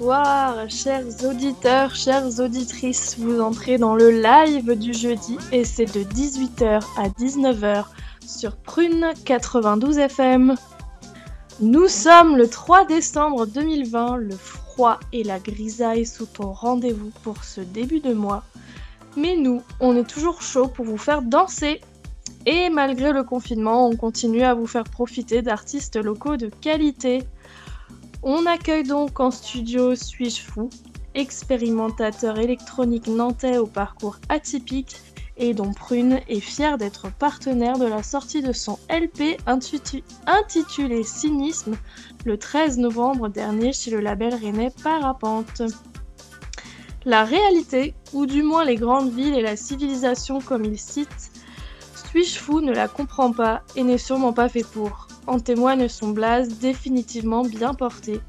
Bonsoir, chers auditeurs, chères auditrices. Vous entrez dans le live du jeudi et c'est de 18h à 19h sur Prune 92 FM. Nous sommes le 3 décembre 2020, le froid et la grisaille sont au rendez-vous pour ce début de mois. Mais nous, on est toujours chaud pour vous faire danser. Et malgré le confinement, on continue à vous faire profiter d'artistes locaux de qualité. On accueille donc en studio Suis-je fou, expérimentateur électronique nantais au parcours atypique et dont Prune est fière d'être partenaire de la sortie de son LP intitulé Cynisme le 13 novembre dernier chez le label rennais Parapente. La réalité, ou du moins les grandes villes et la civilisation comme il cite, suis-je fou ne la comprend pas et n'est sûrement pas fait pour. En témoigne son blaze définitivement bien porté.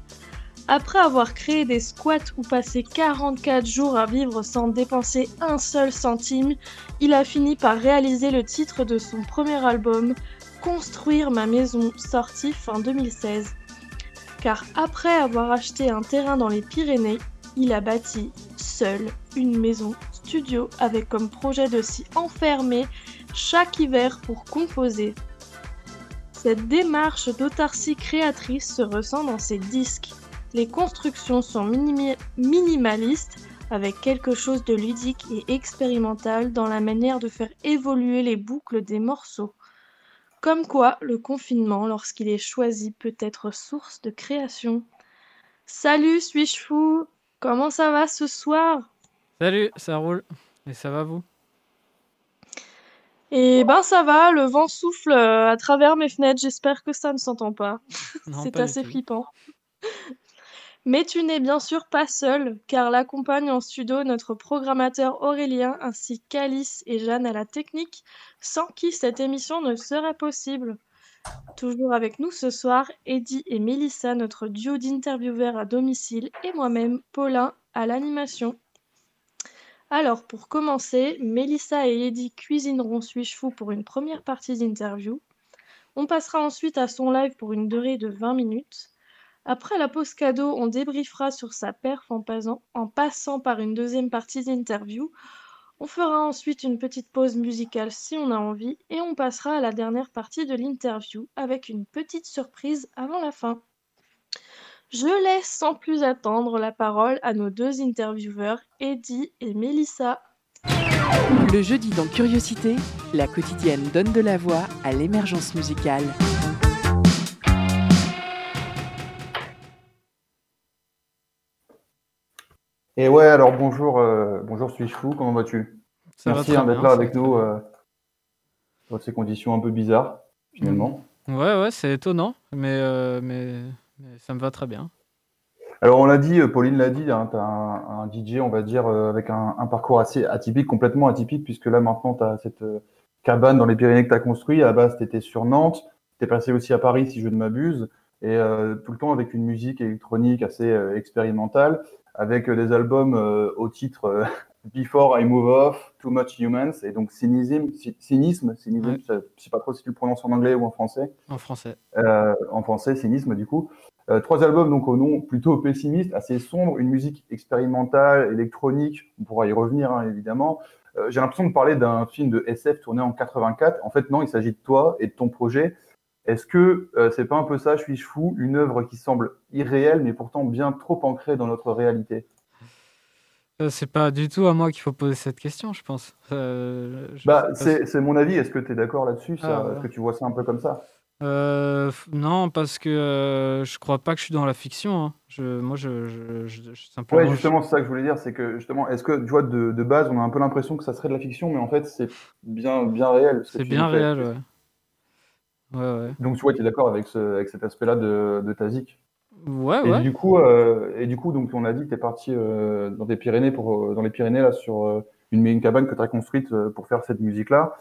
Après avoir créé des squats ou passé 44 jours à vivre sans dépenser un seul centime, il a fini par réaliser le titre de son premier album, Construire ma maison, sorti fin 2016. Car après avoir acheté un terrain dans les Pyrénées, il a bâti seul une maison studio avec comme projet de s'y enfermer chaque hiver pour composer. Cette démarche d'autarcie créatrice se ressent dans ses disques. Les constructions sont minimalistes avec quelque chose de ludique et expérimental dans la manière de faire évoluer les boucles des morceaux. Comme quoi, le confinement, lorsqu'il est choisi, peut être source de création. Salut, suis-je fou? Comment ça va ce soir? Salut, ça roule. Et ça va vous? Eh ben ça va, le vent souffle euh, à travers mes fenêtres, j'espère que ça ne s'entend pas. C'est assez flippant. Mais tu n'es bien sûr pas seul, car l'accompagne en studio notre programmateur Aurélien ainsi qu'Alice et Jeanne à la technique, sans qui cette émission ne serait possible. Toujours avec nous ce soir, Eddie et Mélissa, notre duo d'intervieweurs à domicile, et moi-même, Paulin, à l'animation. Alors, pour commencer, Mélissa et Eddie cuisineront Suis-je fou pour une première partie d'interview. On passera ensuite à son live pour une durée de 20 minutes. Après la pause cadeau, on débriefera sur sa perf en, passant, par une deuxième partie d'interview. On fera ensuite une petite pause musicale si on a envie et on passera à la dernière partie de l'interview avec une petite surprise avant la fin. Je laisse sans plus attendre la parole à nos deux intervieweurs, Eddie et Melissa. Le jeudi dans Curiosité, la quotidienne donne de la voix à l'émergence musicale. Et ouais, alors bonjour, euh, bonjour suis-je fou, comment vas-tu? Merci hein, d'être là avec nous euh, dans ces conditions un peu bizarres, finalement. Ouais, ouais, c'est étonnant, mais, euh, mais, ça me va très bien. Alors on l'a dit, Pauline l'a dit, hein, tu as un, DJ, on va dire, avec un, parcours assez atypique, complètement atypique, puisque là maintenant tu as cette cabane dans les Pyrénées que tu as construit. À la base, tu étais sur Nantes, tu es passé aussi à Paris, si je ne m'abuse, et tout le temps avec une musique électronique assez expérimentale avec euh, des albums euh, au titre euh, Before I Move Off, Too Much Humans, et donc cynisme, cynisme, cynisme je sais pas trop si tu le prononces en anglais ou en français. En français. en français, cynisme du coup. Trois albums donc au nom plutôt pessimiste, assez sombre, une musique expérimentale, électronique, on pourra y revenir hein, évidemment. J'ai l'impression de parler d'un film de SF tourné en 84. En fait, non, il s'agit de toi et de ton projet. Est-ce que euh, c'est pas un peu ça, suis-je fou, une œuvre qui semble irréelle mais pourtant bien trop ancrée dans notre réalité? Euh, C'est pas du tout à moi qu'il faut poser cette question, je pense. Euh, bah, c'est mon avis. Est-ce que tu es d'accord là-dessus? Ah, Est-ce que tu vois ça un peu comme ça? Non, parce que je crois pas que je suis dans la fiction. Hein. Je, moi, je, je, simplement. Ouais, justement, c'est ça que je voulais dire, c'est que justement, est-ce que tu vois de, de, base, on a un peu l'impression que ça serait de la fiction, mais en fait, c'est bien, bien réel. C'est bien réel, ouais. Donc tu vois, tu es d'accord avec, avec cet aspect-là de, de ta Ouais, et ouais. Du coup, euh, et du coup, donc on a dit que tu es parti euh, dans, des Pyrénées pour, euh, dans les Pyrénées là, sur, une, une cabane que tu as construite pour faire cette musique-là.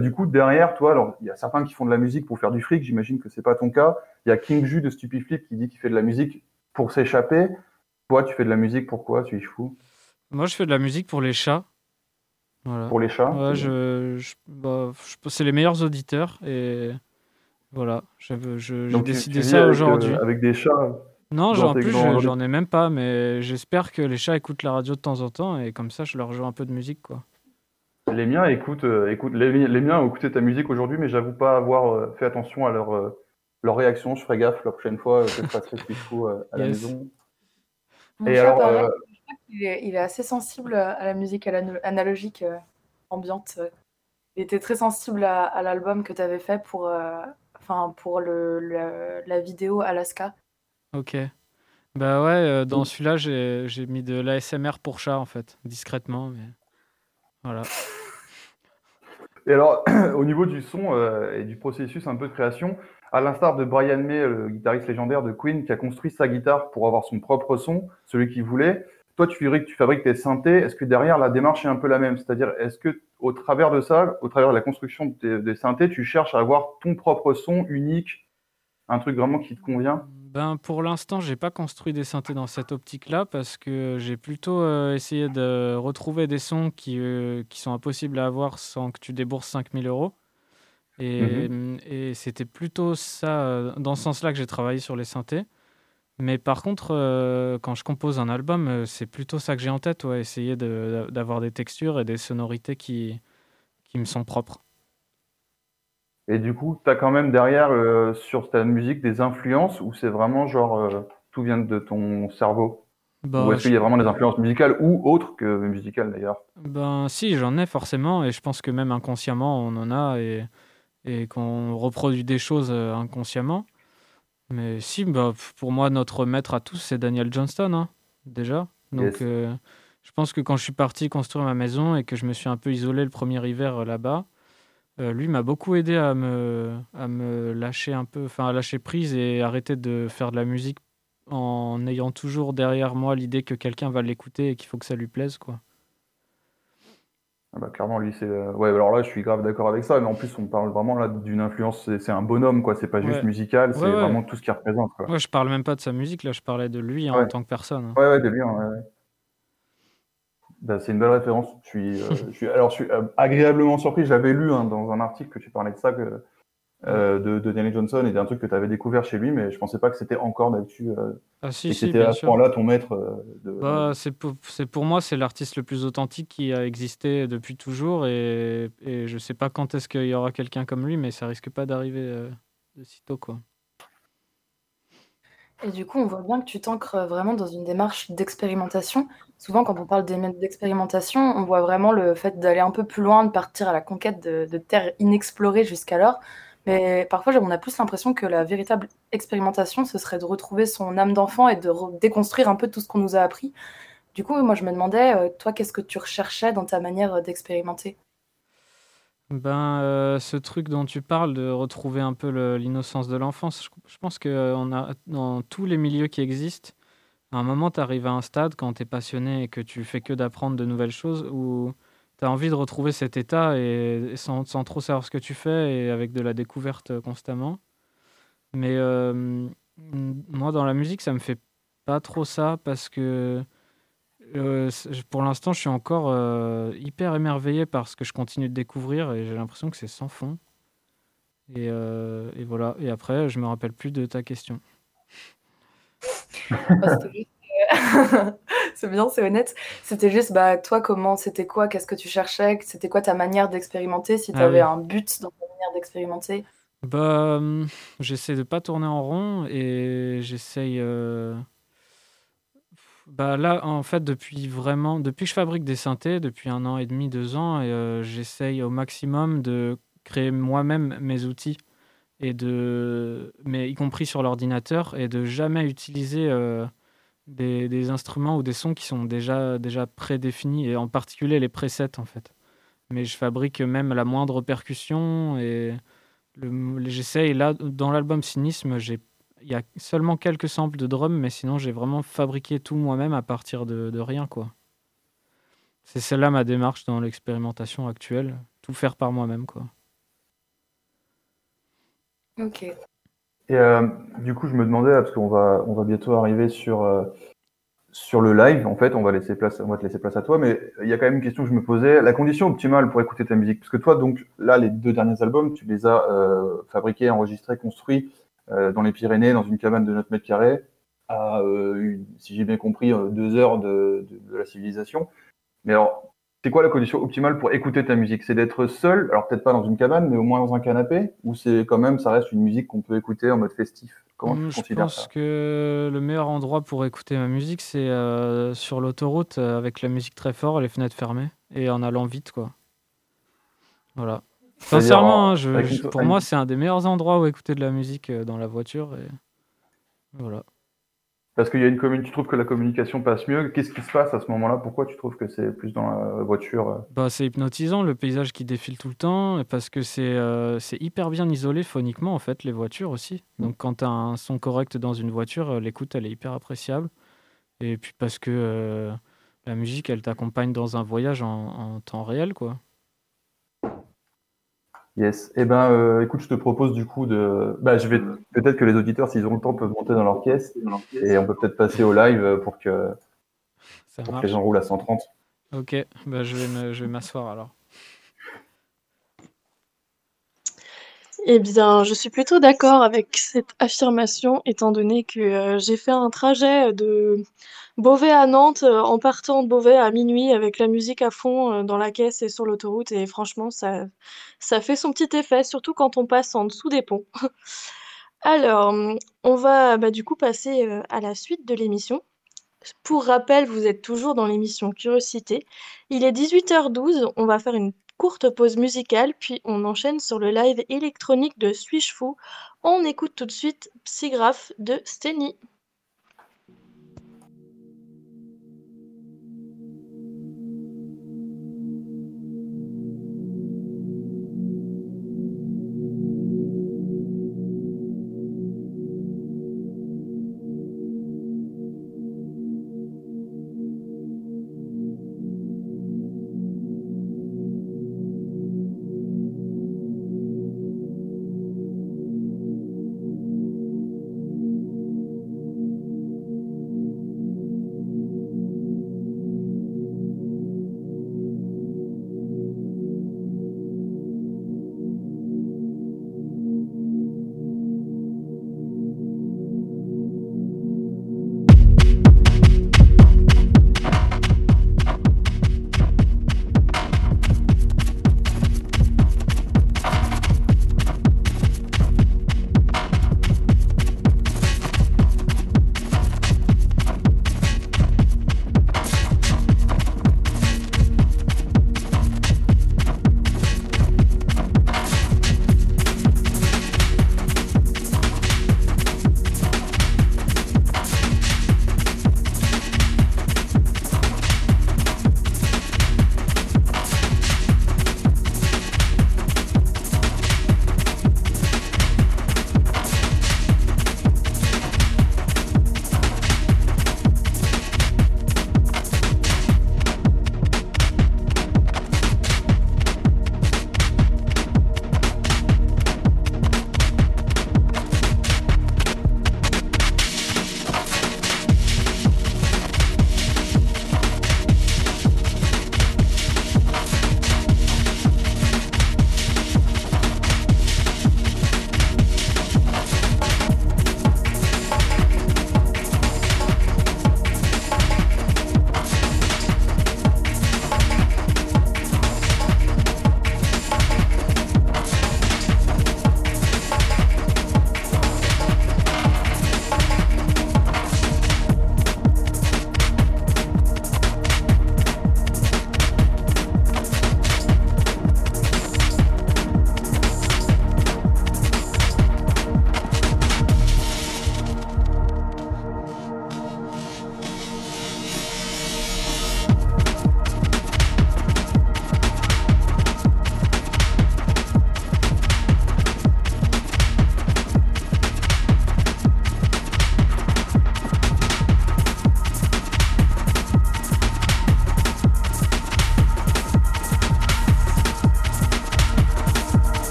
Du coup, derrière, toi, alors il y a certains qui font de la musique pour faire du fric. J'imagine que c'est pas ton cas. Il y a King Ju de Stupiflip qui dit qu'il fait de la musique pour s'échapper. Toi, tu fais de la musique pourquoi Tu es fou? Moi, je fais de la musique pour les chats. Pour les chats? Ouais, je, bah, c'est les meilleurs auditeurs et voilà, j'ai décidé ça aujourd'hui. Euh, avec des chats Non, en plus, j'en ai même pas, mais j'espère que les chats écoutent la radio de temps en temps et comme ça, je leur joue un peu de musique, quoi. Les miens écoutent, euh, écoute, les, miens ont écouté ta musique aujourd'hui, mais j'avoue pas avoir euh, fait attention à leur, leur réaction. Je ferai gaffe la prochaine fois que je passerai ce qu'il faut à la maison. et alors, il est, assez sensible à la musique analogique euh, ambiante. Il était très sensible à, l'album que tu avais fait pour, euh, enfin, pour le, la vidéo Alaska. Ok. Bah ouais, euh, dans celui-là, j'ai mis de l'ASMR pour chat, en fait, discrètement, mais voilà. Et alors, au niveau du son et du processus un peu de création, à l'instar de Brian May, le guitariste légendaire de Queen, qui a construit sa guitare pour avoir son propre son, celui qu'il voulait, toi, tu que tu fabriques tes synthés. Est-ce que derrière, la démarche est un peu la même? C'est-à-dire, est-ce que au travers de ça, au travers de la construction des synthés, tu cherches à avoir ton propre son unique, un truc vraiment qui te convient? Ben, pour l'instant, j'ai pas construit des synthés dans cette optique-là parce que j'ai plutôt euh, essayé de retrouver des sons qui, euh, qui sont impossibles à avoir sans que tu débourses 5000 euros. Et, mhm. et c'était plutôt ça, euh, dans ce sens-là, que j'ai travaillé sur les synthés. Mais par contre, euh, quand je compose un album, c'est plutôt ça que j'ai en tête, ouais, essayer d'avoir des textures et des sonorités qui, qui me sont propres. Et du coup, tu as quand même derrière euh, sur ta musique des influences ou c'est vraiment genre tout vient de ton cerveau? Bah, Ou est-ce qu'il y a vraiment des influences musicales ou autres que musicales d'ailleurs? Ben si, j'en ai forcément et je pense que même inconsciemment on en a et, et qu'on reproduit des choses inconsciemment. Mais si, bah, pour moi, notre maître à tous, c'est Daniel Johnston, hein, déjà. Donc, euh, je pense que quand je suis parti construire ma maison et que je me suis un peu isolé le premier hiver euh, là-bas, euh, lui m'a beaucoup aidé à me, à me lâcher un peu, enfin à lâcher prise et arrêter de faire de la musique en ayant toujours derrière moi l'idée que quelqu'un va l'écouter et qu'il faut que ça lui plaise, quoi. Ah bah, clairement, lui, c'est. Euh, ouais, alors là, je suis grave d'accord avec ça, mais en plus, on parle vraiment là d'une influence, c'est un bonhomme, quoi. C'est pas juste musical, c'est vraiment tout ce qu'il représente, quoi. Ouais, je parle même pas de sa musique, là, je parlais de lui en tant que personne. Ouais, ouais, de lui, ouais. Bah, c'est une belle référence. Je suis, euh, je suis, alors, je suis euh, agréablement surpris. J'avais lu hein, dans un article que tu parlais de ça, que euh, de, de, Daniel Johnson et un truc que tu avais découvert chez lui, mais je pensais pas que c'était encore d'actu. Euh, ah, si, c'était à ce point-là ton maître. De... bah, c'est pour, pour, moi, c'est l'artiste le plus authentique qui a existé depuis toujours et, et je sais pas quand est-ce qu'il y aura quelqu'un comme lui, mais ça risque pas d'arriver de sitôt. Quoi. Et du coup, on voit bien que tu t'ancres vraiment dans une démarche d'expérimentation. Souvent, quand on parle d'expérimentation, on voit vraiment le fait d'aller un peu plus loin, de partir à la conquête de, de terres inexplorées jusqu'alors. Mais parfois, on a plus l'impression que la véritable expérimentation, ce serait de retrouver son âme d'enfant et de déconstruire un peu tout ce qu'on nous a appris. Du coup, moi, je me demandais, euh, toi, qu'est-ce que tu recherchais dans ta manière euh, d'expérimenter? Ben, euh, ce truc dont tu parles, de retrouver un peu l'innocence de l'enfance, je, pense que on a, dans tous les milieux qui existent, à un moment, tu arrives à un stade quand tu es passionné et que tu fais que d'apprendre de nouvelles choses, où tu as envie de retrouver cet état et, sans, trop savoir ce que tu fais et avec de la découverte euh, constamment. Mais euh, moi, dans la musique, ça me fait pas trop ça parce que euh, pour l'instant, je suis encore hyper émerveillé par ce que je continue de découvrir et j'ai l'impression que c'est sans fond. Et, et, voilà. Et après, je me rappelle plus de ta question. Bah, c'est bien, c'est honnête. C'était juste, bah, toi, comment, c'était quoi, qu'est-ce que tu cherchais, c'était quoi ta manière d'expérimenter, si tu avais ah un but dans ta manière d'expérimenter? Bah, hum, j'essaie de pas tourner en rond et j'essaye. Bah là, en fait, depuis vraiment, depuis que je fabrique des synthés, depuis un an et demi, deux ans, euh, j'essaye au maximum de créer moi-même mes outils et de, mais y compris sur l'ordinateur et de jamais utiliser euh, des, instruments ou des sons qui sont déjà, déjà prédéfinis, et en particulier les presets en fait. Mais je fabrique même la moindre percussion et j'essaye. Là, dans l'album Cynisme, il y a seulement quelques samples de drum, mais sinon j'ai vraiment fabriqué tout moi-même à partir de, de, rien quoi. c'est celle-là ma démarche dans l'expérimentation actuelle. Tout faire par moi-même, quoi. Ok. Et euh, du coup, je me demandais, parce qu'on va, on va bientôt arriver sur, euh, sur le live, en fait, on va, laisser place, on va te laisser place à toi, mais il y a quand même une question que je me posais. La condition optimale pour écouter ta musique, parce que toi, donc, là, les deux derniers albums, tu les as euh, fabriqués, enregistrés, construits dans les Pyrénées, dans une cabane de 9 mètres carrés, à, euh, une- si j'ai bien compris, euh, deux heures de, de, de la civilisation. Mais alors, c'est quoi la condition optimale pour écouter ta musique? C'est d'être seul, alors peut-être pas dans une cabane, mais au moins dans un canapé? Ou c'est quand même, ça reste une musique qu'on peut écouter en mode festif? Comment Hum, tu je pense ça? que le meilleur endroit pour écouter ma musique, c'est euh, sur l'autoroute euh, avec la musique très fort, les fenêtres fermées et en allant vite, quoi. Voilà. Sincèrement, en- hein, je- je- pour moi, c'est un des meilleurs endroits où écouter de la musique euh, dans la voiture. Et... Voilà. Parce qu'il y a une commune, tu trouves que la communication passe mieux? Qu'est-ce qui se passe à ce moment-là? Pourquoi tu trouves que c'est plus dans la voiture euh? Bah, c'est hypnotisant le paysage qui défile tout le temps et parce que c'est euh, hyper bien isolé phoniquement en fait les voitures aussi. Donc quand tu as un son correct dans une voiture, euh, l'écoute elle est hyper appréciable. Et puis parce que euh, la musique elle t'accompagne dans un voyage en, en temps réel quoi. Yes. Eh ben, euh, écoute, je te propose du coup de. Bah, je vais peut-être que les auditeurs, s'ils ont le temps, peuvent monter dans leur caisse et on peut peut-être passer au live pour que, Ça pour que les gens roulent à 130. Ok, bah, je vais me- je vais m'asseoir alors. Eh bien, je suis plutôt d'accord avec cette affirmation, étant donné que euh, j'ai fait un trajet de Beauvais à Nantes euh, en partant de Beauvais à minuit avec la musique à fond euh, dans la caisse et sur l'autoroute, et franchement, ça, ça fait son petit effet, surtout quand on passe en dessous des ponts. Alors, on va bah, du coup passer euh, à la suite de l'émission. Pour rappel, vous êtes toujours dans l'émission Curiosité. Il est 18h12, on va faire une courte pause musicale, puis on enchaîne sur le live électronique de Suis-je fou. On écoute tout de suite Psygraphe de Steny.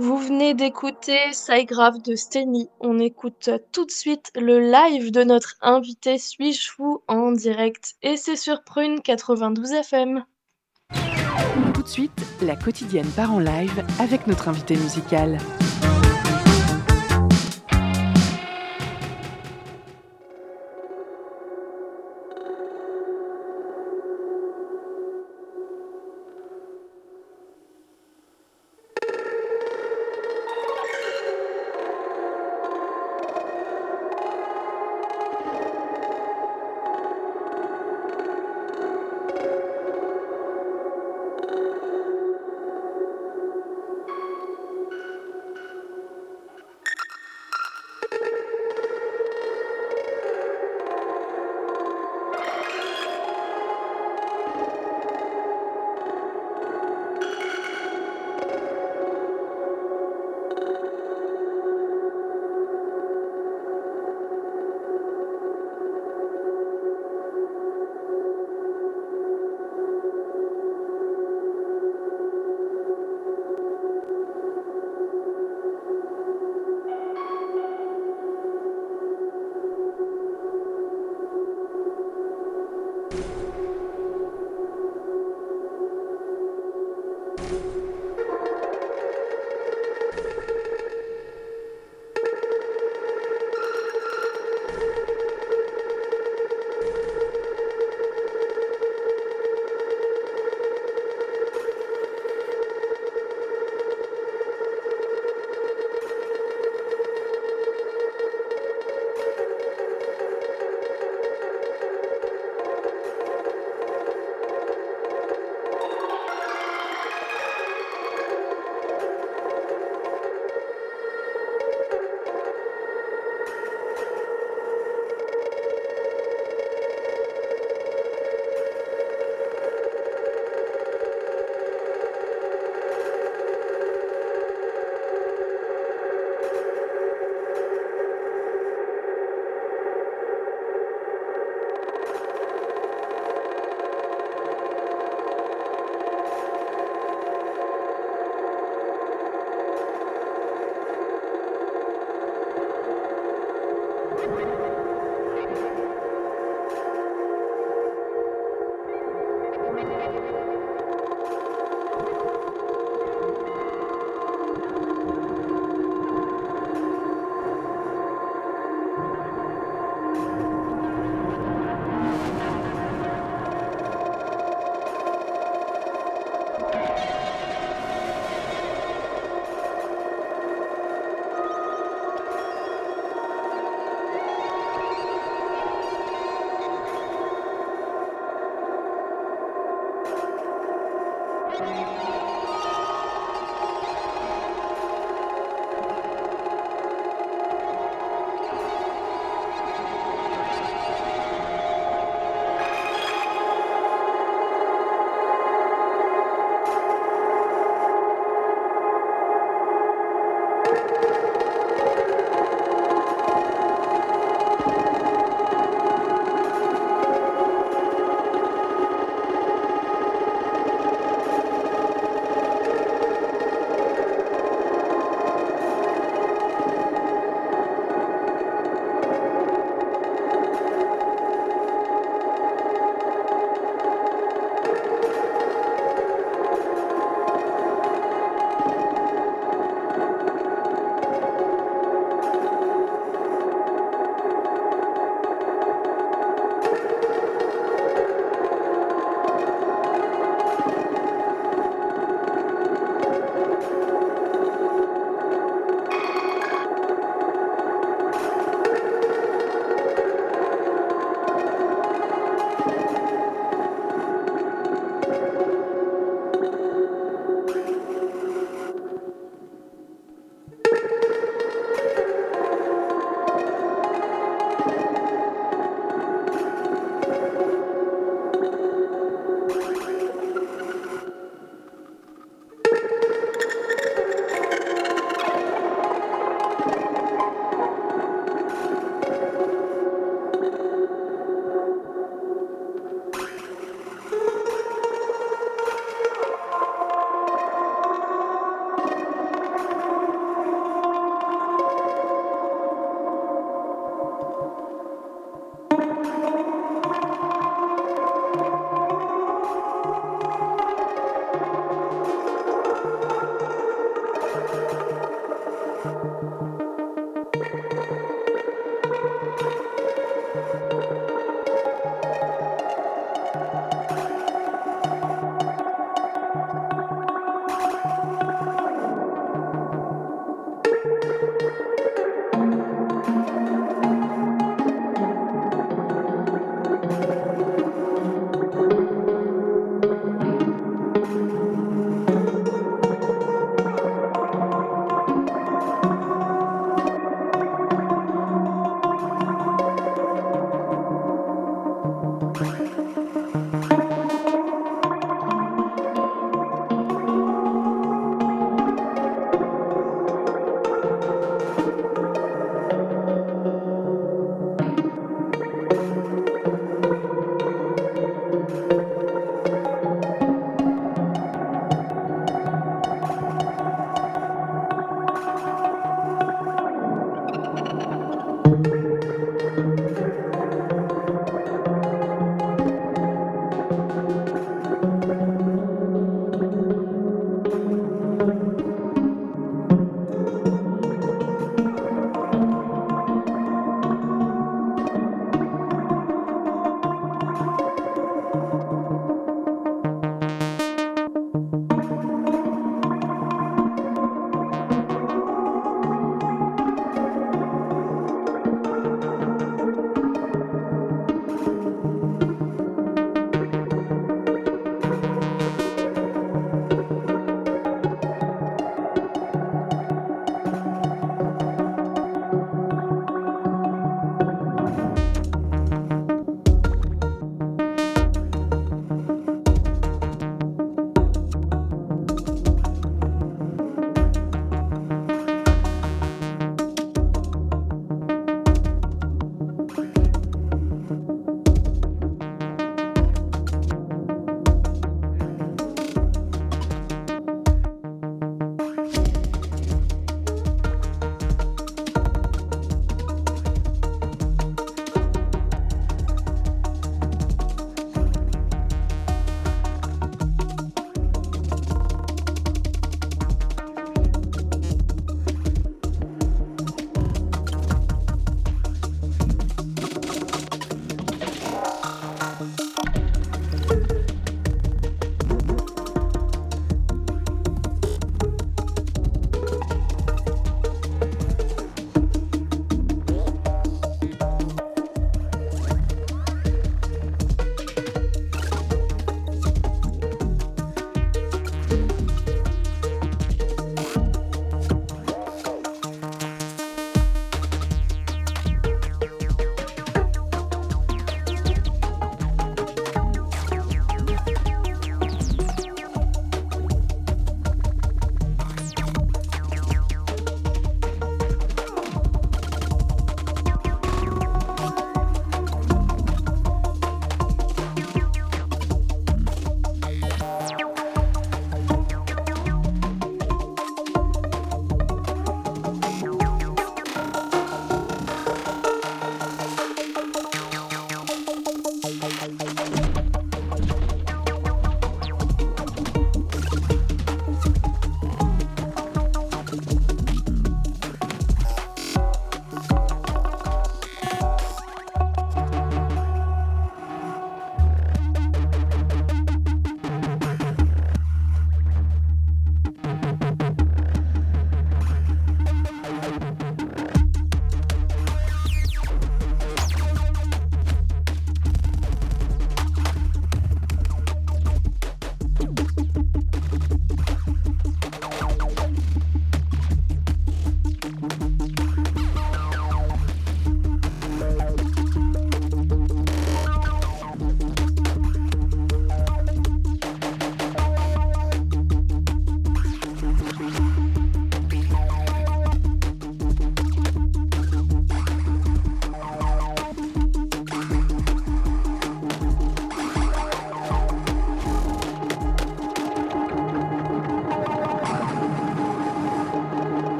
Vous venez d'écouter Grave de Steny. On écoute tout de suite le live de notre invité Suis-je fou en direct? Et c'est sur Prune 92 FM. Tout de suite, la quotidienne part en live avec notre invité musical.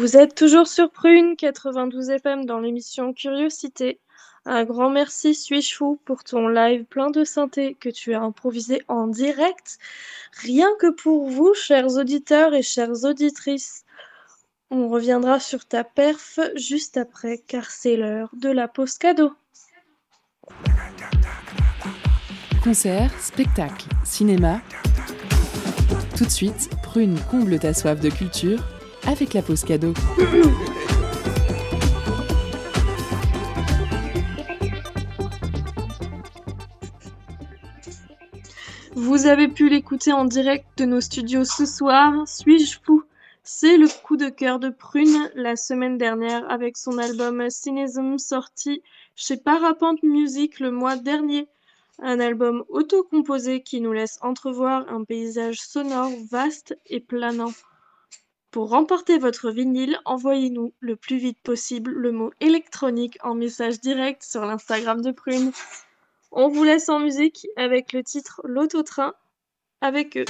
Vous êtes toujours sur Prune 92 FM dans l'émission Curiosité. Un grand merci Suis-je fou pour ton live plein de synthé que tu as improvisé en direct. Rien que pour vous, chers auditeurs et chères auditrices. On reviendra sur ta perf juste après car c'est l'heure de la pause cadeau. Concert, spectacle, cinéma. Tout de suite, Prune comble ta soif de culture avec la pause cadeau. Vous avez pu l'écouter en direct de nos studios ce soir. Suis-je fou? C'est le coup de cœur de Prune la semaine dernière avec son album Cynism sorti chez Parapente Music le mois dernier. Un album auto-composé qui nous laisse entrevoir un paysage sonore vaste et planant. Pour remporter votre vinyle, envoyez-nous le plus vite possible le mot électronique en message direct sur l'Instagram de Prune. On vous laisse en musique avec le titre L'autotrain avec eux.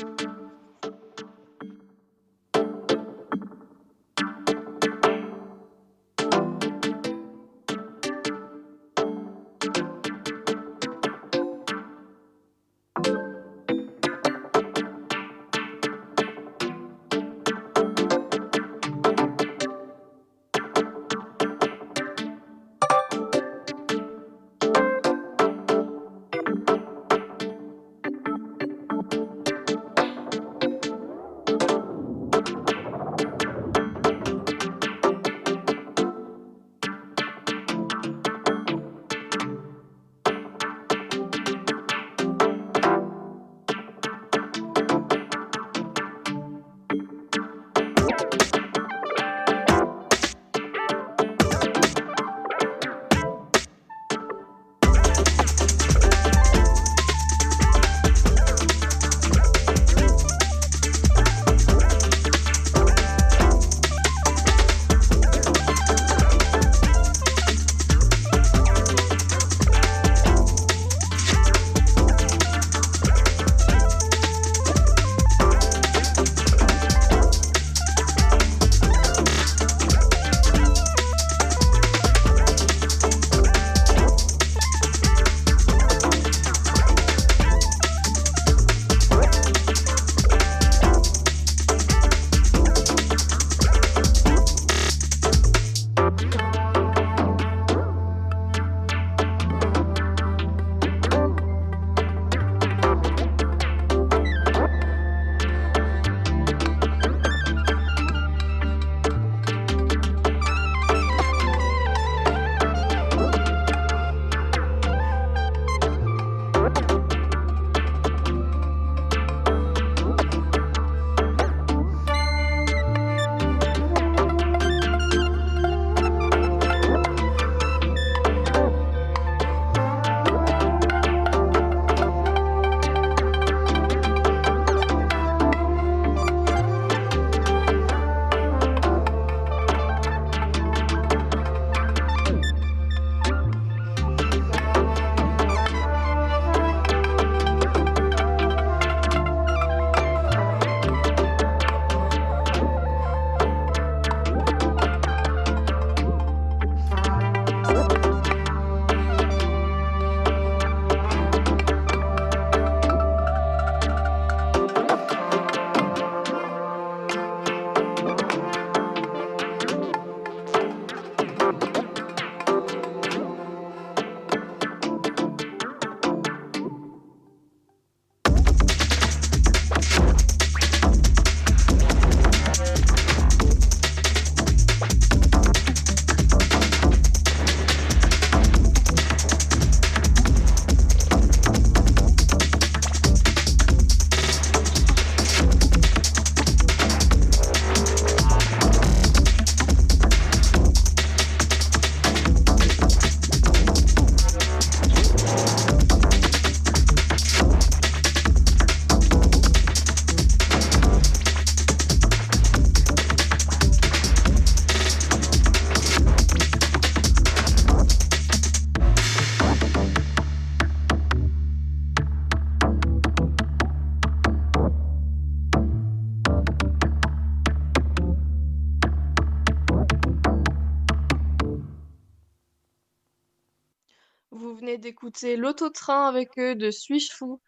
Venez d'écouter l'autotrain avec eux de Suis-je fou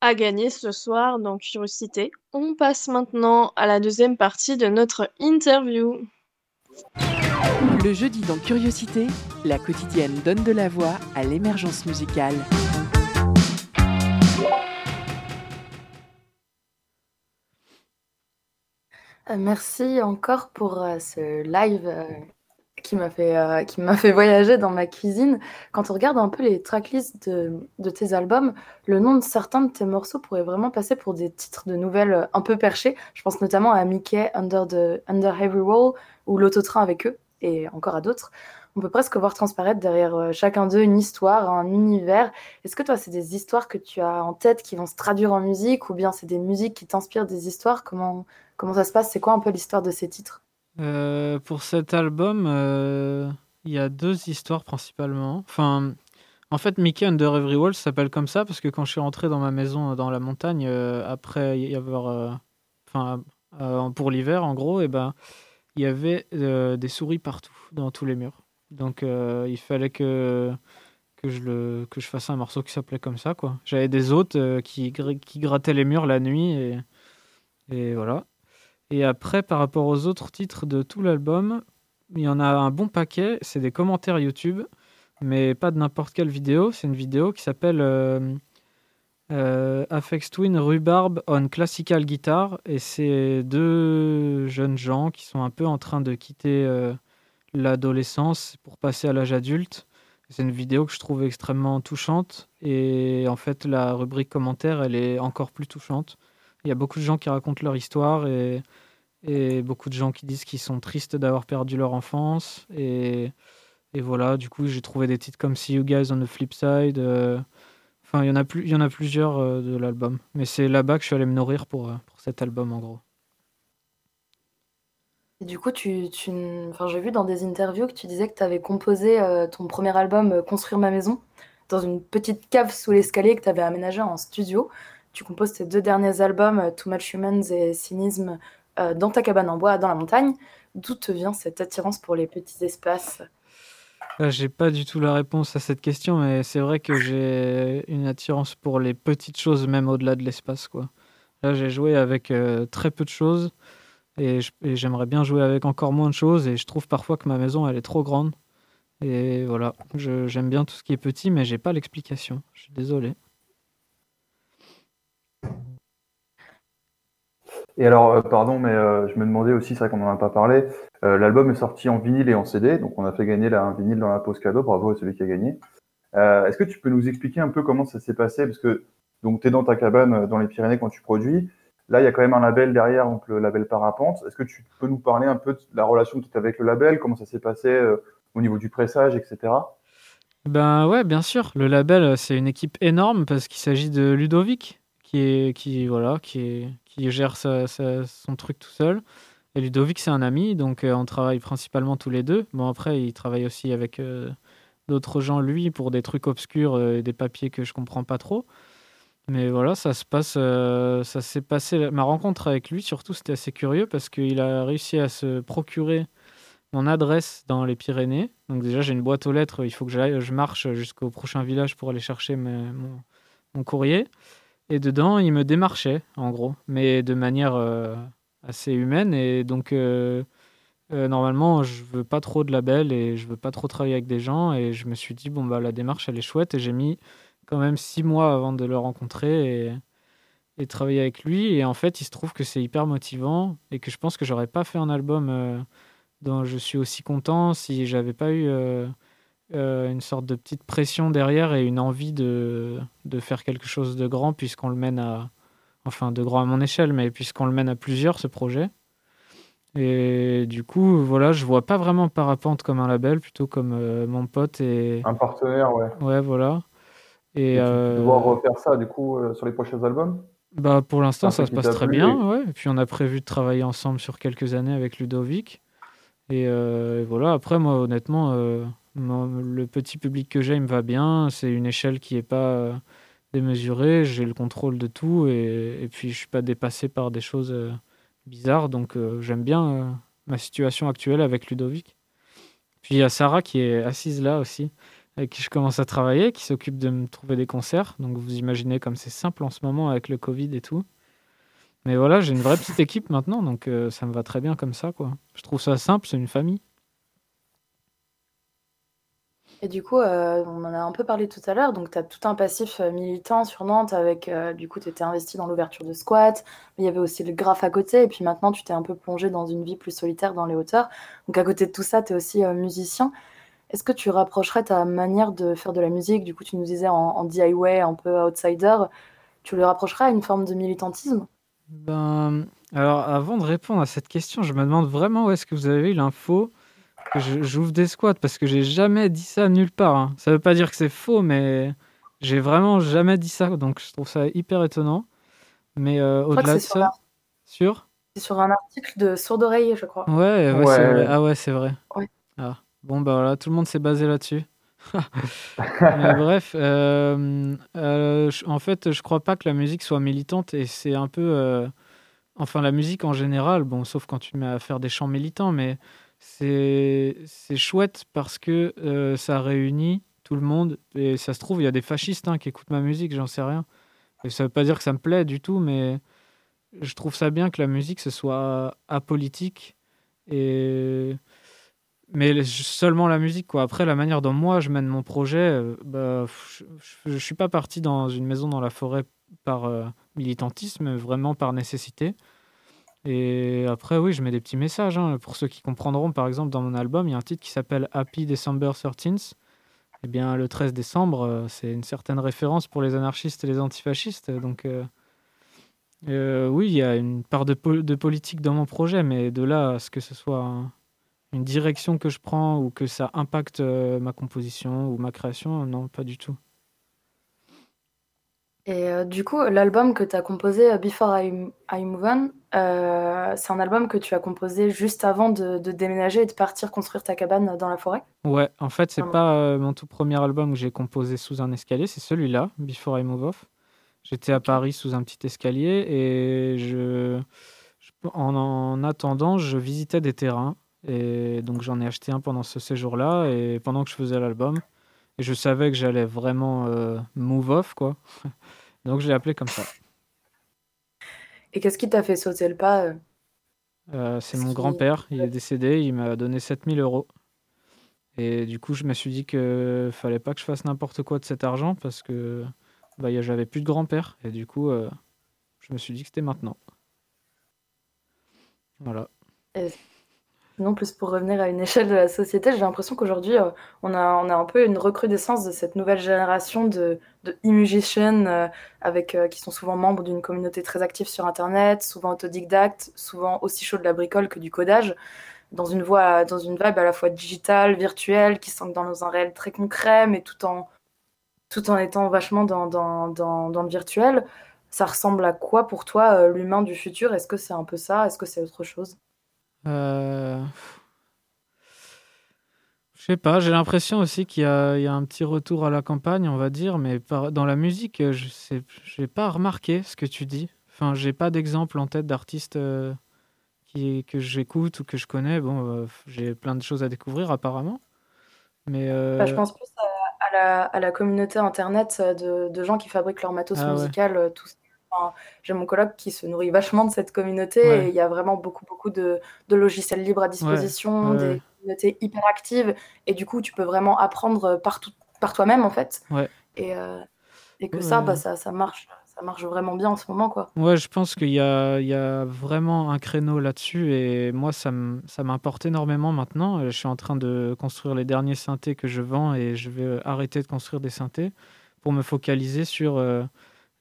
à gagner ce soir dans Curiosité. On passe maintenant à la deuxième partie de notre interview. Le jeudi dans Curiosité, la quotidienne donne de la voix à l'émergence musicale. Euh, merci encore pour euh, ce live euh, qui m'a fait, m'a fait voyager dans ma cuisine. Quand on regarde un peu les tracklists de, de, tes albums, le nom de certains de tes morceaux pourrait vraiment passer pour des titres de nouvelles un peu perchés. Je pense notamment à Mickey, Under, the, Under Heavy Wall ou L'Autotrain avec eux, et encore à d'autres. On peut presque voir transparaître derrière chacun d'eux une histoire, un univers. Est-ce que toi, c'est des histoires que tu as en tête qui vont se traduire en musique, ou bien c'est des musiques qui t'inspirent des histoires? Comment Comment ça se passe? C'est quoi un peu l'histoire de ces titres? Euh, Pour cet album, euh, il y a deux histoires principalement. Enfin, en fait, Mickey Under Every Wall s'appelle comme ça parce que quand je suis rentré dans ma maison euh, dans la montagne, après y avoir. Enfin, pour l'hiver, en gros, et eh ben, il y avait des souris partout, dans tous les murs. Donc, il fallait que que je, le, que je fasse un morceau qui s'appelait comme ça. J'avais des hôtes qui, qui grattaient les murs la nuit et voilà. Et après, par rapport aux autres titres de tout l'album, il y en a un bon paquet. C'est des commentaires YouTube, mais pas de n'importe quelle vidéo. C'est une vidéo qui s'appelle euh, euh Twin Rhubarb on Classical Guitar. Et c'est deux jeunes gens qui sont un peu en train de quitter euh, l'adolescence pour passer à l'âge adulte. C'est une vidéo que je trouve extrêmement touchante. Et en fait, la rubrique commentaires, elle est encore plus touchante. Il y a beaucoup de gens qui racontent leur histoire et beaucoup de gens qui disent qu'ils sont tristes d'avoir perdu leur enfance. Et, voilà, du coup, j'ai trouvé des titres comme See You Guys on the Flip Side. Euh, enfin, il y, en a plusieurs euh, de l'album. Mais c'est là-bas que je suis allé me nourrir pour, euh, pour cet album, en gros. Du coup, tu. Enfin, j'ai vu dans des interviews que tu disais que tu avais composé ton premier album Construire ma maison dans une petite cave sous l'escalier que tu avais aménagé en studio. Tu composes tes deux derniers albums, Too Much Humans et Cynisme, euh, dans ta cabane en bois, dans la montagne. D'où te vient cette attirance pour les petits espaces? Euh, J'ai pas du tout la réponse à cette question, mais c'est vrai que j'ai une attirance pour les petites choses, même au-delà de l'espace. Quoi. Là, j'ai joué avec euh, très peu de choses et j'aimerais bien jouer avec encore moins de choses. Et je trouve parfois que ma maison, elle est trop grande. Et voilà, j'aime bien tout ce qui est petit, mais j'ai pas l'explication. Je suis désolé. Et alors, euh, pardon, mais euh, je me demandais aussi, c'est vrai qu'on n'en a pas parlé, euh, l'album est sorti en vinyle et en CD, donc on a fait gagner là, un vinyle dans la pause cadeau, bravo à celui qui a gagné. Est-ce que tu peux nous expliquer un peu comment ça s'est passé? Parce que tu es dans ta cabane dans les Pyrénées quand tu produis. Là, il y a quand même un label derrière, donc le label Parapente. Est-ce que tu peux nous parler un peu de la relation que tu as avec le label, comment ça s'est passé au niveau du pressage, etc. Ben ouais, bien sûr. Le label, c'est une équipe énorme parce qu'il s'agit de Ludovic, qui est, qui, voilà, qui est, qui gère son truc tout seul. Et Ludovic, c'est un ami, donc euh, on travaille principalement tous les deux. Bon, après, il travaille aussi avec euh, d'autres gens, lui, pour des trucs obscurs euh, et des papiers que je comprends pas trop. Mais voilà, ça se passe, ça s'est passé. Ma rencontre avec lui, surtout, c'était assez curieux parce qu'il a réussi à se procurer mon adresse dans les Pyrénées. Donc déjà, j'ai une boîte aux lettres. Il faut que je marche jusqu'au prochain village pour aller chercher mon, mon courrier. Et dedans, il me démarchait, en gros, mais de manière euh, assez humaine. Et donc, euh, euh, normalement, je veux pas trop de labels et je veux pas trop travailler avec des gens. Et je me suis dit, bon, bah, la démarche, elle est chouette. Et j'ai mis quand même six mois avant de le rencontrer et, et travailler avec lui. Et en fait, il se trouve que c'est hyper motivant et que je pense que j'aurais pas fait un album dont je suis aussi content si j'avais pas eu euh, une sorte de petite pression derrière et une envie de, de faire quelque chose de grand puisqu'on le mène à, enfin de grand à mon échelle, mais puisqu'on le mène à plusieurs, ce projet. Et du coup, voilà, je vois pas vraiment Parapente comme un label, plutôt comme euh, mon pote et... Un partenaire, ouais. Ouais, voilà. Et, euh... tu refaire ça, du coup, euh, sur les prochains albums? Bah, Pour l'instant, ça se passe très bien, ouais. Et puis on a prévu de travailler ensemble sur quelques années avec Ludovic. Et, et voilà, après, moi, honnêtement le petit public que j'ai, me va bien. C'est une échelle qui n'est pas euh, démesurée. J'ai le contrôle de tout et, puis je suis pas dépassé par des choses euh, bizarres. Donc euh, j'aime bien ma situation actuelle avec Ludovic. Puis il y a Sarah qui est assise là aussi. avec qui je commence à travailler, qui s'occupe de me trouver des concerts. Donc vous imaginez comme c'est simple en ce moment avec le Covid et tout. Mais voilà, j'ai une vraie petite équipe maintenant, donc euh, ça me va très bien comme ça, quoi. Je trouve ça simple, c'est une famille. Et du coup, euh, on en a un peu parlé tout à l'heure, donc tu as tout un passif euh, militant sur Nantes avec, du coup, tu étais investi dans l'ouverture de squat, il y avait aussi le graphe à côté, et puis maintenant, tu t'es un peu plongé dans une vie plus solitaire dans les hauteurs. Donc à côté de tout ça, tu es aussi musicien. Est-ce que tu rapprocherais ta manière de faire de la musique, du coup, tu nous disais en, en DIY, un peu outsider, tu le rapprocherais à une forme de militantisme? Ben, alors avant de répondre à cette question, je me demande vraiment où est-ce que vous avez eu l'info que j'ouvre des squats parce que j'ai jamais dit ça nulle part. Hein. Ça veut pas dire que c'est faux, mais j'ai vraiment jamais dit ça, donc je trouve ça hyper étonnant. Mais euh, au-delà de ça, sur? C'est sur un article de Sourd Oreille, je crois. Ouais, ouais, c'est vrai. Ah ouais, c'est vrai. Ah. Bon, bah voilà, tout le monde s'est basé là-dessus. bref, euh, euh, en fait, je crois pas que la musique soit militante et c'est un peu. Euh, enfin, la musique en général, bon, sauf quand tu mets à faire des chants militants, mais c'est chouette parce que ça réunit tout le monde et ça se trouve, il y a des fascistes hein, qui écoutent ma musique, j'en sais rien. Et ça veut pas dire que ça me plaît du tout, mais je trouve ça bien que la musique ce soit apolitique et mais seulement la musique quoi. Après la manière dont moi je mène mon projet, euh, bah, je, ne suis pas parti dans une maison dans la forêt par euh, militantisme, vraiment par nécessité. Et après oui, je mets des petits messages hein. pour ceux qui comprendront. Par exemple, dans mon album, il y a un titre qui s'appelle Happy December 13th. Eh bien, le 13 décembre, euh, c'est une certaine référence pour les anarchistes et les antifascistes. Donc oui, il y a une part de, de, politique dans mon projet, mais de là à ce que ce soit une direction que je prends ou que ça impacte euh, ma composition ou ma création, non, pas du tout. Et euh, du coup, l'album que tu as composé, euh, Before I, Move On, c'est un album que tu as composé juste avant de, déménager et de partir construire ta cabane dans la forêt? Ouais, en fait, c'est pas mon tout premier album que j'ai composé sous un escalier, c'est celui-là, Before I Move Off. J'étais à Paris sous un petit escalier et je, en attendant, je visitais des terrains et donc j'en ai acheté un pendant ce séjour-là et pendant que je faisais l'album. Et je savais que j'allais vraiment euh, move off, quoi. donc je l'ai appelé comme ça. Et qu'est-ce qui t'a fait sauter le pas euh? Euh, C'est mon grand-père, il est décédé, il m'a donné 7000 euros. Et du coup, je me suis dit qu'il fallait pas que je fasse n'importe quoi de cet argent parce que bah, j'avais plus de grand-père. Et du coup, je me suis dit que c'était maintenant. Voilà. Non, plus pour revenir à une échelle de la société, j'ai l'impression qu'aujourd'hui, euh, on, a, on a un peu une recrudescence de cette nouvelle génération de, de e-musicians euh, avec, euh, qui sont souvent membres d'une communauté très active sur Internet, souvent autodidactes, souvent aussi chaud de la bricole que du codage, dans une, voie, dans une vibe à la fois digitale, virtuelle, qui sont dans un réel très concret, mais tout en, tout en étant vachement dans, dans, dans, dans le virtuel. Ça ressemble à quoi pour toi, l'humain du futur? Est-ce que c'est un peu ça? Est-ce que c'est autre chose? Euh... Je sais pas, j'ai l'impression aussi qu'il y, a un petit retour à la campagne, on va dire, mais dans la musique, je n'ai pas remarqué ce que tu dis. Enfin, j'ai pas d'exemple en tête d'artistes euh, que j'écoute ou que je connais. Bon, euh, j'ai plein de choses à découvrir apparemment. Mais euh, bah, je pense plus à, la, communauté internet de, gens qui fabriquent leur matos ah musical, j'ai mon colloque qui se nourrit vachement de cette communauté et il y a vraiment beaucoup, beaucoup de, logiciels libres à disposition, des communautés hyper actives et du coup, tu peux vraiment apprendre par, par toi-même en fait. Et, euh, et que ça, bah, ça, ça marche. Ça marche vraiment bien en ce moment, quoi. Ouais, je pense qu'il y a, il y a vraiment un créneau là-dessus et moi, ça m'importe énormément maintenant. Je suis en train de construire les derniers synthés que je vends et je vais arrêter de construire des synthés pour me focaliser sur euh,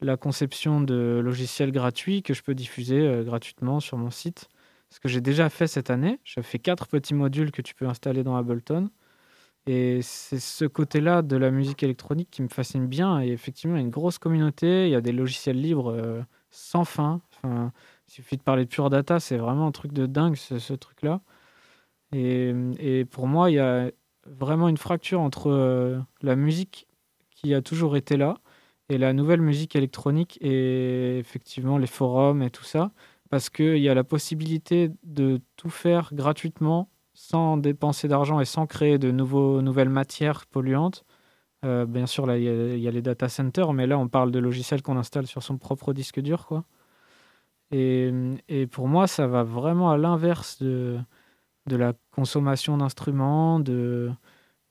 la conception de logiciels gratuits que je peux diffuser euh, gratuitement sur mon site. Ce que j'ai déjà fait cette année, j'ai fait quatre petits modules que tu peux installer dans Ableton. Et c'est ce côté-là de la musique électronique qui me fascine bien. Et effectivement, il y a une grosse communauté, il y a des logiciels libres euh, sans fin. Il suffit de parler de Pure Data, c'est vraiment un truc de dingue ce, truc-là. Et, et, pour moi, il y a vraiment une fracture entre euh, la musique qui a toujours été là et la nouvelle musique électronique et effectivement les forums et tout ça, parce qu'il y a la possibilité de tout faire gratuitement, sans dépenser d'argent et sans créer de nouveaux, nouvelles matières polluantes. Euh, bien sûr, là, il y, a les data centers, mais là, on parle de logiciels qu'on installe sur son propre disque dur, quoi. Et, et pour moi, ça va vraiment à l'inverse de, de la consommation d'instruments, de,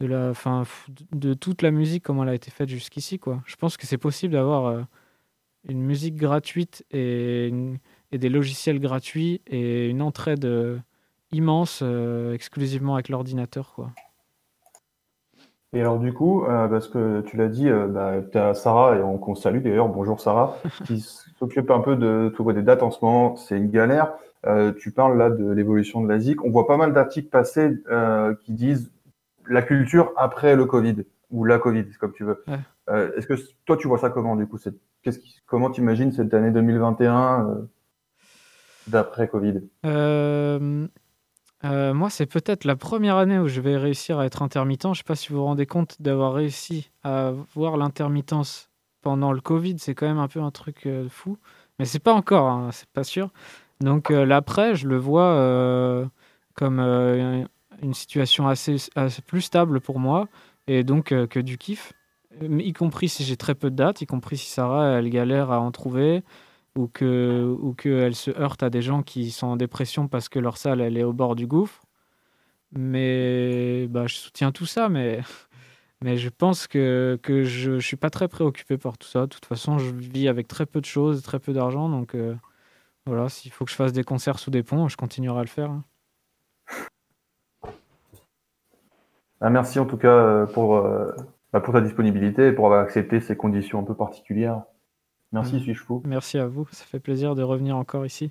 de, la, fin, de toute la musique comme elle a été faite jusqu'ici, quoi. Je pense que c'est possible d'avoir euh, une musique gratuite et, et, des logiciels gratuits et une entraide euh, immense exclusivement avec l'ordinateur, quoi. Et alors du coup, euh, parce que tu l'as dit, euh, bah, tu as Sarah, et on, salue d'ailleurs, bonjour Sarah, qui s'occupe un peu de trouver des dates en ce moment, c'est une galère. Euh, tu parles là de l'évolution de la ZIC. On voit pas mal d'articles passer euh, qui disent la culture après le Covid, ou la Covid, comme tu veux. Euh, est-ce que toi tu vois ça comment du coup qu'est-ce qui, Comment tu imagines cette année 2021 euh, d'après Covid? Euh, moi, c'est peut-être la première année où je vais réussir à être intermittent. Je ne sais pas si vous vous rendez compte d'avoir réussi à voir l'intermittence pendant le Covid. C'est quand même un peu un truc fou. Mais c'est pas encore, hein, c'est pas sûr. Donc l'après, je le vois comme une situation assez, plus stable pour moi et donc que du kiff. Y compris si j'ai très peu de dates, y compris si Sarah, elle galère à en trouver ou que ou qu'elle se heurte à des gens qui sont en dépression parce que leur salle elle est au bord du gouffre. Mais bah, je soutiens tout ça, mais mais je pense que, que je ne suis pas très préoccupé par tout ça. De toute façon, je vis avec très peu de choses, très peu d'argent. Donc euh, voilà, s'il faut que je fasse des concerts sous des ponts, je continuerai à le faire. Hein. Ah, merci en tout cas euh, pour, euh, bah, pour ta disponibilité et pour avoir accepté ces conditions un peu particulières. Merci, suis fou. Merci à vous. Ça fait plaisir de revenir encore ici.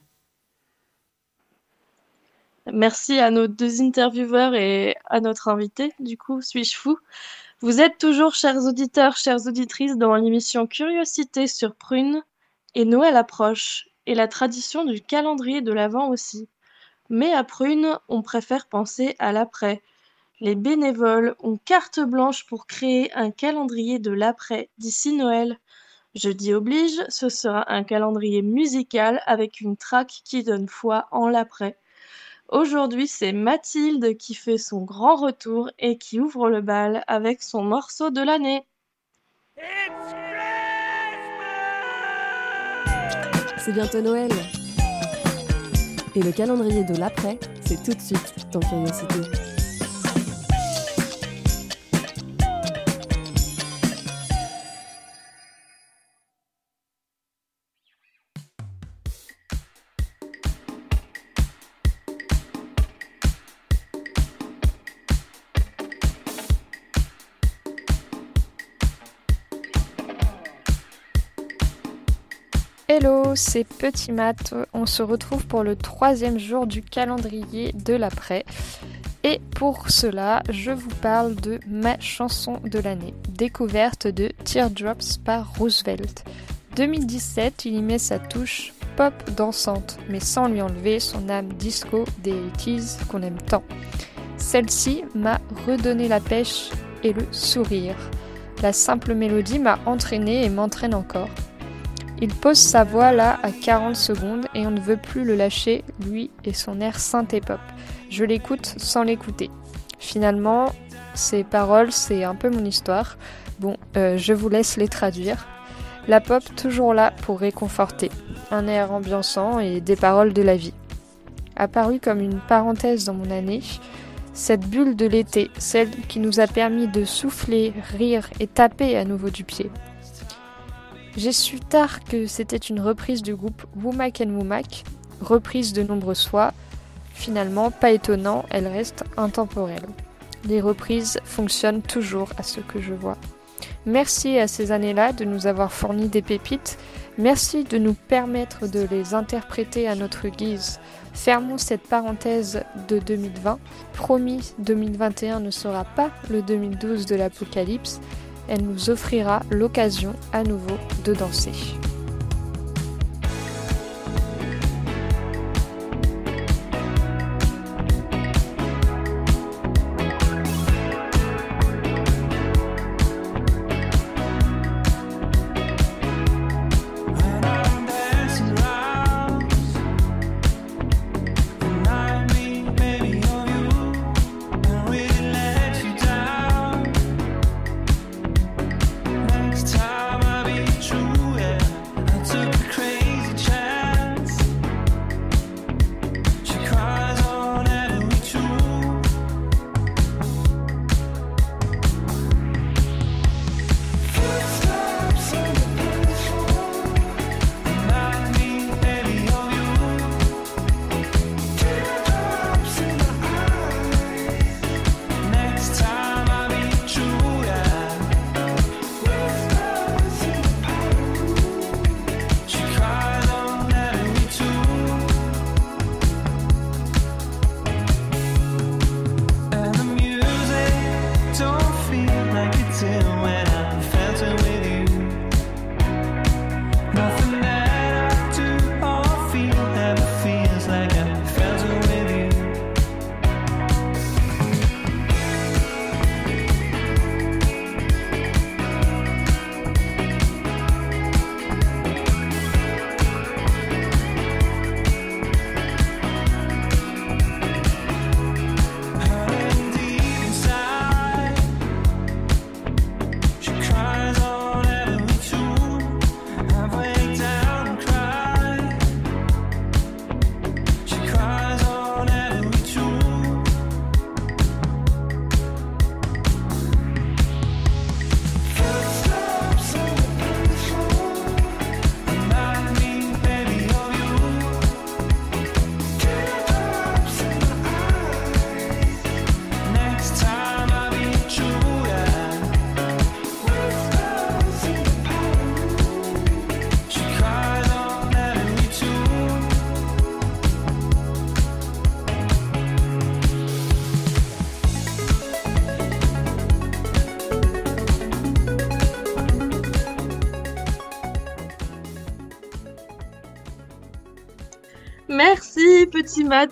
Merci à nos deux intervieweurs et à notre invité, du coup, suis-je fou. Vous êtes toujours, chers auditeurs, chères auditrices, dans l'émission Curiosité sur Prune, et Noël approche, et la tradition du calendrier de l'Avent aussi. Mais à Prune, on préfère penser à l'après. Les bénévoles ont carte blanche pour créer un calendrier de l'après d'ici Noël. Jeudi oblige, ce sera un calendrier musical avec une track qui donne foi en l'après. Aujourd'hui, c'est Mathilde qui fait son grand retour et qui ouvre le bal avec son morceau de l'année. C'est bientôt Noël. Et le calendrier de l'après, c'est tout de suite dans Curiosité. Hello, c'est Petit Mat. On se retrouve pour le troisième jour du calendrier de l'après. Et pour cela, je vous parle de ma chanson de l'année, découverte de Teardrops par Roosevelt. 2017, il y met sa touche pop dansante, mais sans lui enlever son âme disco des 80 qu'on aime tant. Celle-ci m'a redonné la pêche et le sourire. La simple mélodie m'a entraîné et m'entraîne encore. Il pose sa voix là à 40 secondes et on ne veut plus le lâcher, lui et son air synthé-pop. Je l'écoute sans l'écouter. Finalement, ces paroles, c'est un peu mon histoire. Bon, euh, je vous laisse les traduire. La pop toujours là pour réconforter. Un air ambiançant et des paroles de la vie. Apparu comme une parenthèse dans mon année, cette bulle de l'été, celle qui nous a permis de souffler, rire et taper à nouveau du pied. J'ai su tard que c'était une reprise du groupe Womack and Womack, reprise de nombreuses fois. Finalement, pas étonnant, elle reste intemporelle. Les reprises fonctionnent toujours à ce que je vois. Merci à ces années-là de nous avoir fourni des pépites. Merci de nous permettre de les interpréter à notre guise. Fermons cette parenthèse de 2020. Promis, 2021 ne sera pas le 2012 de l'apocalypse elle nous offrira l'occasion à nouveau de danser.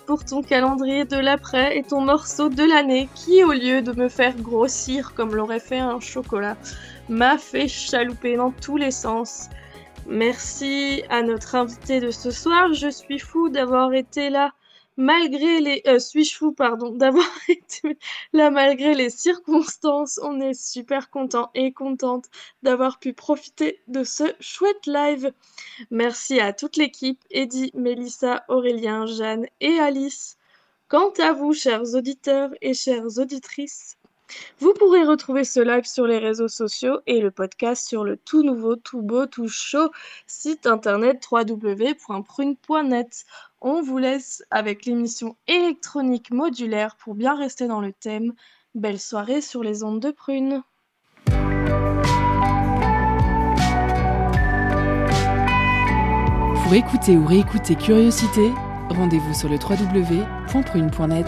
Pour ton calendrier de l'après et ton morceau de l'année qui, au lieu de me faire grossir comme l'aurait fait un chocolat, m'a fait chalouper dans tous les sens. Merci à notre invité de ce soir. Je suis fou d'avoir été là malgré les euh, suis-je fou pardon d'avoir été là malgré les circonstances. On est super content et contente d'avoir pu profiter de ce chouette live. Merci à toute l'équipe, Eddie, Mélissa, Aurélien, Jeanne et Alice. Quant à vous, chers auditeurs et chères auditrices, vous pourrez retrouver ce live sur les réseaux sociaux et le podcast sur le tout nouveau, tout beau, tout chaud site internet www.prune.net. On vous laisse avec l'émission électronique modulaire pour bien rester dans le thème. Belle soirée sur les ondes de prune. Pour écouter ou réécouter Curiosité, rendez-vous sur le www.prune.net.